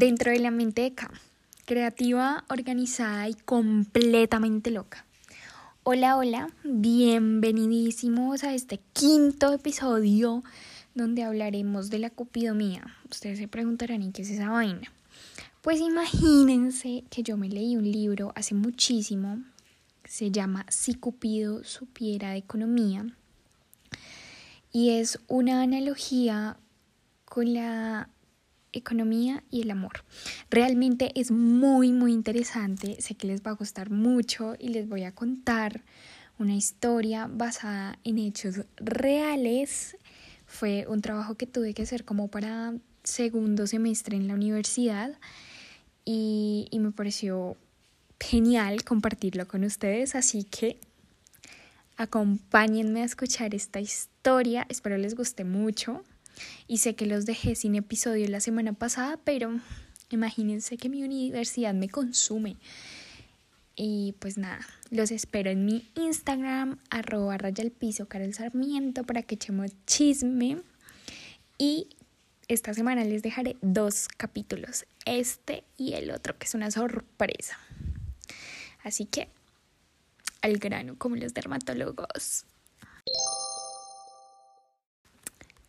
dentro de la mente de K, creativa, organizada y completamente loca. Hola, hola, bienvenidísimos a este quinto episodio donde hablaremos de la cupidomía. Ustedes se preguntarán, ¿y qué es esa vaina? Pues imagínense que yo me leí un libro hace muchísimo, se llama Si Cupido supiera de economía, y es una analogía con la economía y el amor. Realmente es muy, muy interesante. Sé que les va a gustar mucho y les voy a contar una historia basada en hechos reales. Fue un trabajo que tuve que hacer como para segundo semestre en la universidad y, y me pareció genial compartirlo con ustedes. Así que acompáñenme a escuchar esta historia. Espero les guste mucho. Y sé que los dejé sin episodio la semana pasada, pero imagínense que mi universidad me consume. Y pues nada, los espero en mi Instagram, arroba raya al piso, Carol Sarmiento, para que echemos chisme. Y esta semana les dejaré dos capítulos, este y el otro, que es una sorpresa. Así que, al grano, como los dermatólogos.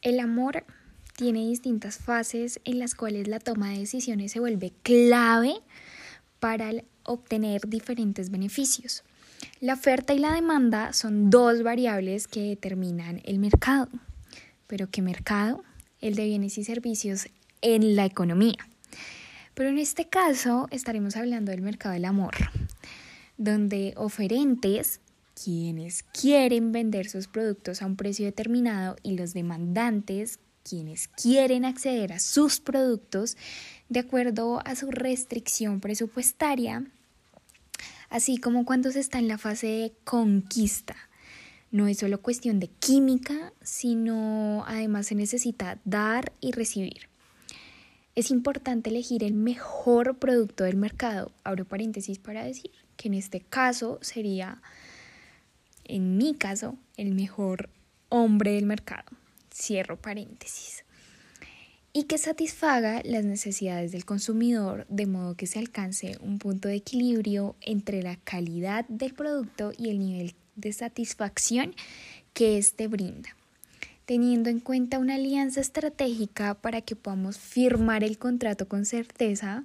El amor tiene distintas fases en las cuales la toma de decisiones se vuelve clave para obtener diferentes beneficios. La oferta y la demanda son dos variables que determinan el mercado. ¿Pero qué mercado? El de bienes y servicios en la economía. Pero en este caso estaremos hablando del mercado del amor, donde oferentes quienes quieren vender sus productos a un precio determinado y los demandantes quienes quieren acceder a sus productos de acuerdo a su restricción presupuestaria, así como cuando se está en la fase de conquista. No es solo cuestión de química, sino además se necesita dar y recibir. Es importante elegir el mejor producto del mercado. Abro paréntesis para decir que en este caso sería en mi caso, el mejor hombre del mercado. Cierro paréntesis. Y que satisfaga las necesidades del consumidor de modo que se alcance un punto de equilibrio entre la calidad del producto y el nivel de satisfacción que éste brinda teniendo en cuenta una alianza estratégica para que podamos firmar el contrato con certeza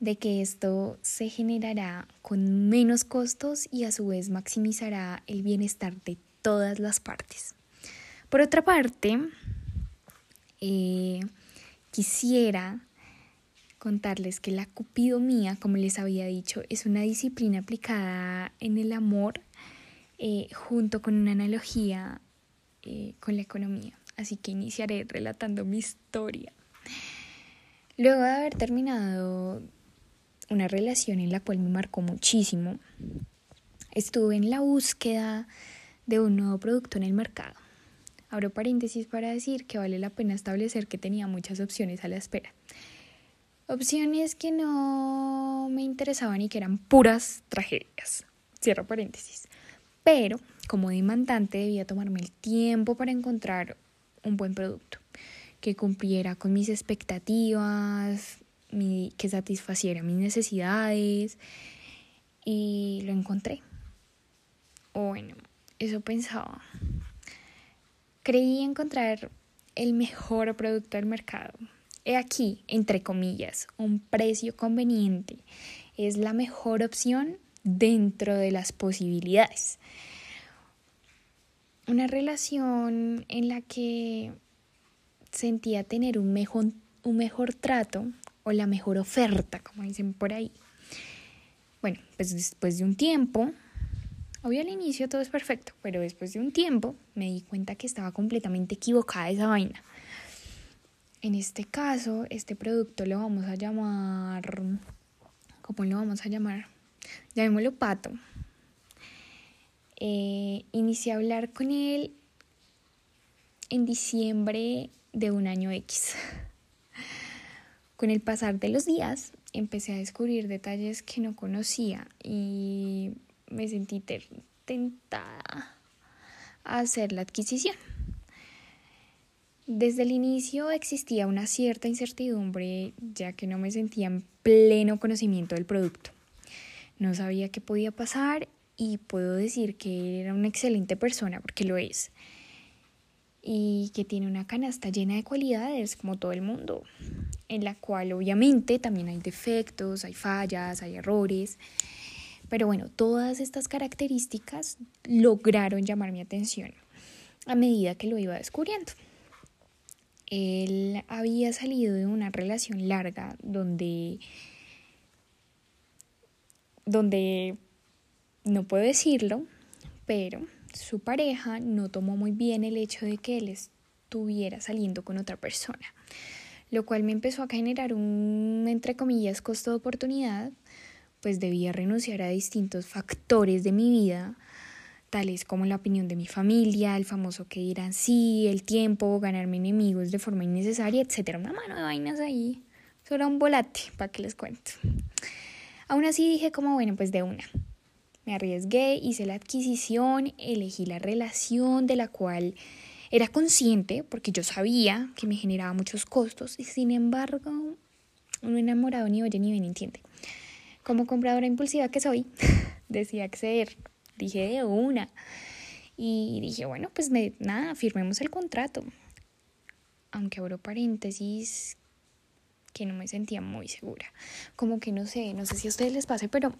de que esto se generará con menos costos y a su vez maximizará el bienestar de todas las partes. Por otra parte, eh, quisiera contarles que la cupidomía, como les había dicho, es una disciplina aplicada en el amor eh, junto con una analogía eh, con la economía. Así que iniciaré relatando mi historia. Luego de haber terminado una relación en la cual me marcó muchísimo. Estuve en la búsqueda de un nuevo producto en el mercado. Abro paréntesis para decir que vale la pena establecer que tenía muchas opciones a la espera. Opciones que no me interesaban y que eran puras tragedias. Cierro paréntesis. Pero como demandante debía tomarme el tiempo para encontrar un buen producto que cumpliera con mis expectativas, que satisfaciera mis necesidades y lo encontré. Bueno, eso pensaba. Creí encontrar el mejor producto del mercado. He aquí, entre comillas, un precio conveniente. Es la mejor opción dentro de las posibilidades. Una relación en la que sentía tener un mejor, un mejor trato o la mejor oferta, como dicen por ahí. Bueno, pues después de un tiempo, obvio al inicio todo es perfecto, pero después de un tiempo me di cuenta que estaba completamente equivocada esa vaina. En este caso, este producto lo vamos a llamar, ¿cómo lo vamos a llamar? Llamémoslo pato. Eh, inicié a hablar con él en diciembre de un año X. Con el pasar de los días empecé a descubrir detalles que no conocía y me sentí tentada a hacer la adquisición. Desde el inicio existía una cierta incertidumbre ya que no me sentía en pleno conocimiento del producto. No sabía qué podía pasar y puedo decir que era una excelente persona porque lo es. Y que tiene una canasta llena de cualidades como todo el mundo, en la cual obviamente también hay defectos, hay fallas, hay errores. Pero bueno, todas estas características lograron llamar mi atención a medida que lo iba descubriendo. Él había salido de una relación larga donde, donde no puedo decirlo, pero su pareja no tomó muy bien el hecho de que él estuviera saliendo con otra persona, lo cual me empezó a generar un, entre comillas, costo de oportunidad, pues debía renunciar a distintos factores de mi vida tales como la opinión de mi familia, el famoso que dirán sí, el tiempo, ganarme enemigos de forma innecesaria, etcétera. Una mano de vainas ahí. Eso un volate, para que les cuento. Aún así dije como, bueno, pues de una. Me arriesgué, hice la adquisición, elegí la relación de la cual era consciente porque yo sabía que me generaba muchos costos y sin embargo, un enamorado ni oye ni bien entiende. Como compradora impulsiva que soy, decía acceder dije de una. Y dije, bueno, pues nada, firmemos el contrato. Aunque abro paréntesis, que no me sentía muy segura. Como que no sé, no sé si a ustedes les pase, pero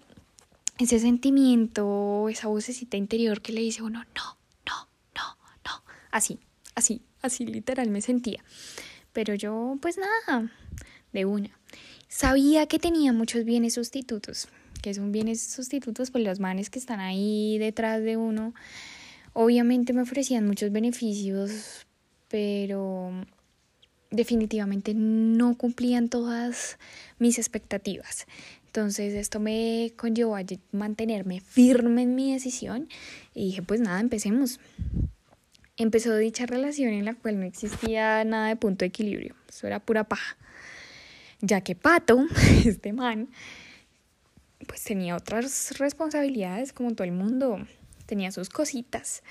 ese sentimiento, esa vocecita interior que le dice uno, no, no, no, no. Así, así, así literal me sentía. Pero yo, pues nada, de una. Sabía que tenía muchos bienes sustitutos que son bienes sustitutos, pues los manes que están ahí detrás de uno, obviamente me ofrecían muchos beneficios, pero definitivamente no cumplían todas mis expectativas. Entonces esto me conllevó a mantenerme firme en mi decisión y dije, pues nada, empecemos. Empezó dicha relación en la cual no existía nada de punto de equilibrio, eso era pura paja. Ya que Pato, este man, pues tenía otras responsabilidades como todo el mundo, tenía sus cositas.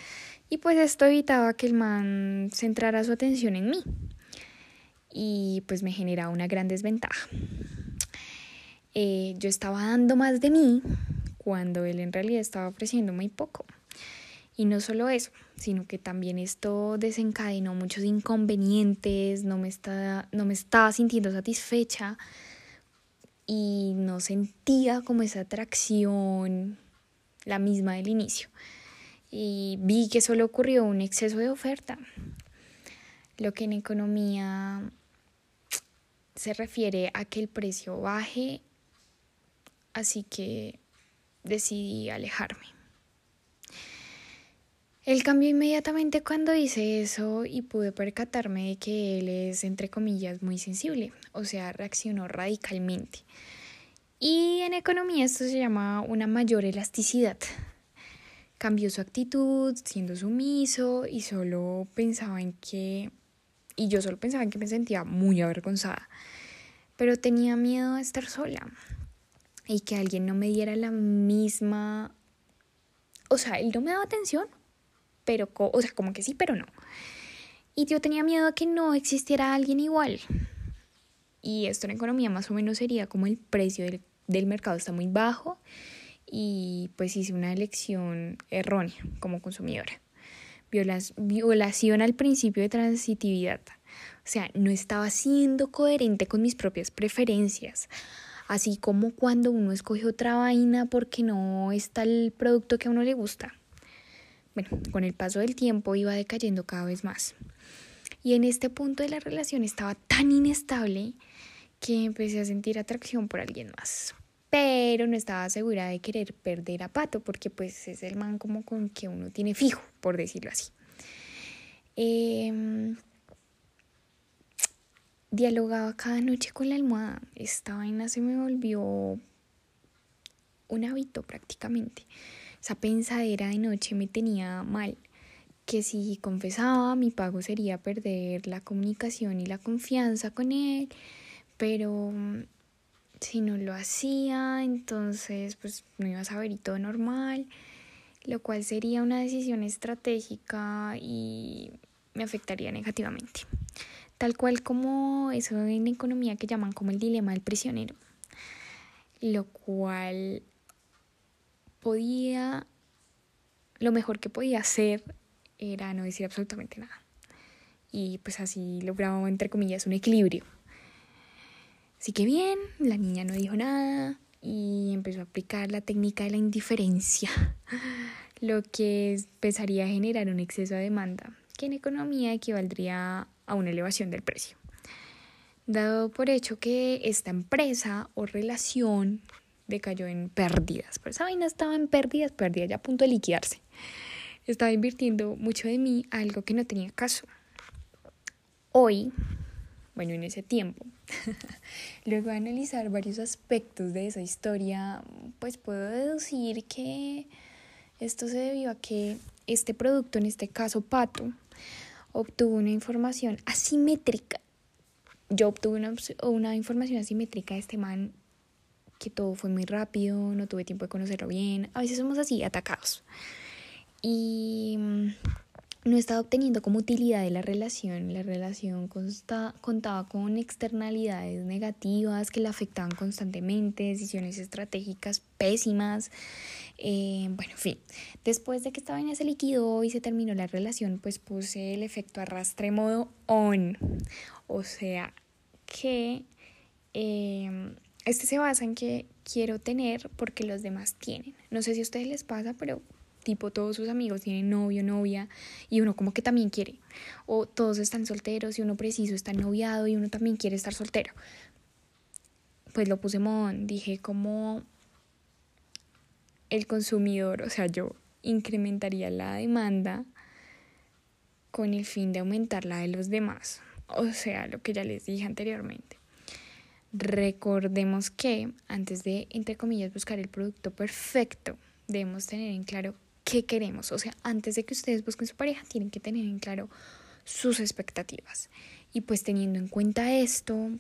Y pues esto evitaba que el man centrara su atención en mí. Y pues me generaba una gran desventaja. Eh, yo estaba dando más de mí cuando él en realidad estaba ofreciendo muy poco. Y no solo eso, sino que también esto desencadenó muchos inconvenientes, no me, estaba, no me estaba sintiendo satisfecha y no sentía como esa atracción la misma del inicio. Y vi que solo ocurrió un exceso de oferta, lo que en economía se refiere a que el precio baje, así que decidí alejarme. Él cambió inmediatamente cuando hice eso y pude percatarme de que él es, entre comillas, muy sensible, o sea, reaccionó radicalmente. Y en economía esto se llama una mayor elasticidad. Cambió su actitud, siendo sumiso y solo pensaba en que... Y yo solo pensaba en que me sentía muy avergonzada. Pero tenía miedo a estar sola y que alguien no me diera la misma... O sea, él no me daba atención, pero, o sea, como que sí, pero no. Y yo tenía miedo a que no existiera alguien igual. Y esto en economía más o menos sería como el precio del, del mercado está muy bajo y pues hice una elección errónea como consumidora. violación al principio de transitividad. O sea, no estaba siendo coherente con mis propias preferencias. Así como cuando uno escoge otra vaina porque no está el producto que a uno le gusta. Bueno, con el paso del tiempo iba decayendo cada vez más. Y en este punto de la relación estaba tan inestable que empecé a sentir atracción por alguien más. Pero no estaba segura de querer perder a Pato porque pues es el man como con que uno tiene fijo, por decirlo así. Em, dialogaba cada noche con la almohada. Esta vaina se me volvió un hábito prácticamente. Esa pensadera de noche me tenía mal, que si confesaba mi pago sería perder la comunicación y la confianza con él, pero mm, si no lo hacía, entonces pues no iba a saber y todo normal, lo cual sería una decisión estratégica y me afectaría negativamente. Tal cual como eso en economía que llaman como el dilema del prisionero, lo cual podía, lo mejor que podía hacer era no decir absolutamente nada. Y pues así lograba, entre comillas, un equilibrio. Así que bien, la niña no dijo nada y empezó a aplicar la técnica de la indiferencia, lo que empezaría a generar un exceso de demanda, que en economía equivaldría a una elevación del precio. Dado por hecho que esta empresa o relación decayó en pérdidas, pero esa vaina estaba en pérdidas, pérdidas ya a punto de liquidarse. Estaba invirtiendo mucho de mí a algo que no tenía caso. Hoy, bueno, en ese tiempo, luego de analizar varios aspectos de esa historia, pues puedo deducir que esto se debió a que este producto, en este caso Pato, obtuvo una información asimétrica. Yo obtuve una, una información asimétrica de este man que todo fue muy rápido, no tuve tiempo de conocerlo bien. A veces somos así, atacados. Y mm, no estaba obteniendo como utilidad de la relación. La relación consta, contaba con externalidades negativas que la afectaban constantemente, decisiones estratégicas pésimas. Eh, bueno, en fin, después de que esta vaina se liquidó y se terminó la relación, pues puse el efecto arrastre modo on. O sea que eh, este se basa en que quiero tener porque los demás tienen. No sé si a ustedes les pasa, pero tipo todos sus amigos tienen novio, novia y uno como que también quiere. O todos están solteros y uno preciso está noviado y uno también quiere estar soltero. Pues lo puse mon, dije como el consumidor, o sea, yo incrementaría la demanda con el fin de aumentar la de los demás. O sea, lo que ya les dije anteriormente. Recordemos que antes de, entre comillas, buscar el producto perfecto, debemos tener en claro qué queremos. O sea, antes de que ustedes busquen su pareja, tienen que tener en claro sus expectativas. Y pues teniendo en cuenta esto,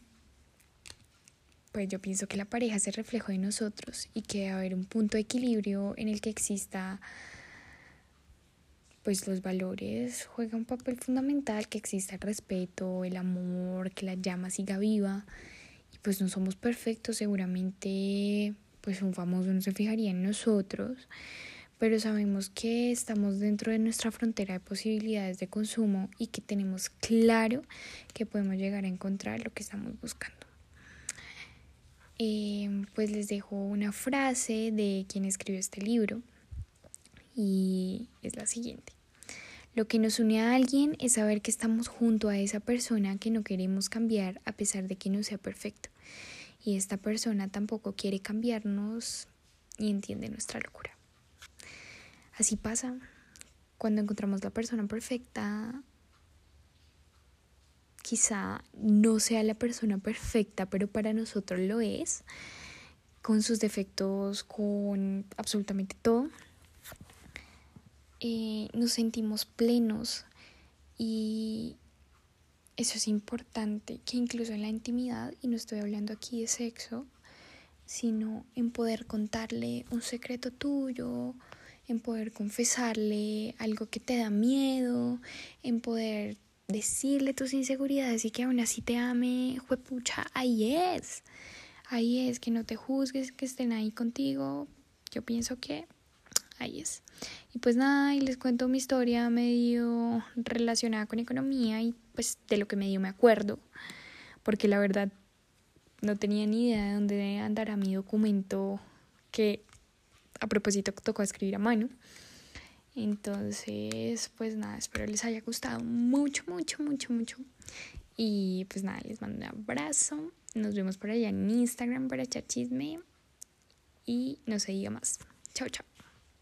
pues yo pienso que la pareja es el reflejo de nosotros y que debe haber un punto de equilibrio en el que exista pues los valores juega un papel fundamental, que exista el respeto, el amor, que la llama siga viva. Y pues no somos perfectos, seguramente pues un famoso no se fijaría en nosotros pero sabemos que estamos dentro de nuestra frontera de posibilidades de consumo y que tenemos claro que podemos llegar a encontrar lo que estamos buscando. Eh, pues les dejo una frase de quien escribió este libro y es la siguiente. Lo que nos une a alguien es saber que estamos junto a esa persona que no queremos cambiar a pesar de que no sea perfecto. Y esta persona tampoco quiere cambiarnos y entiende nuestra locura. Así pasa. Cuando encontramos la persona perfecta, quizá no sea la persona perfecta, pero para nosotros lo es, con sus defectos, con absolutamente todo. Eh, nos sentimos plenos y eso es importante, que incluso en la intimidad, y no estoy hablando aquí de sexo, sino en poder contarle un secreto tuyo, en poder confesarle algo que te da miedo, en poder decirle tus inseguridades y que aún así te ame, juepucha, ahí es. Ahí es, que no te juzgues, que estén ahí contigo. Yo pienso que ahí es. Y pues nada, y les cuento mi historia medio relacionada con economía y pues de lo que medio me acuerdo, porque la verdad no tenía ni idea de dónde andará mi documento que a propósito tocó escribir a mano. Entonces, pues nada, espero les haya gustado mucho, mucho, mucho, mucho. Y pues nada, les mando un abrazo. Nos vemos por allá en Instagram para echar chisme. Y no se diga más. Chao, chao.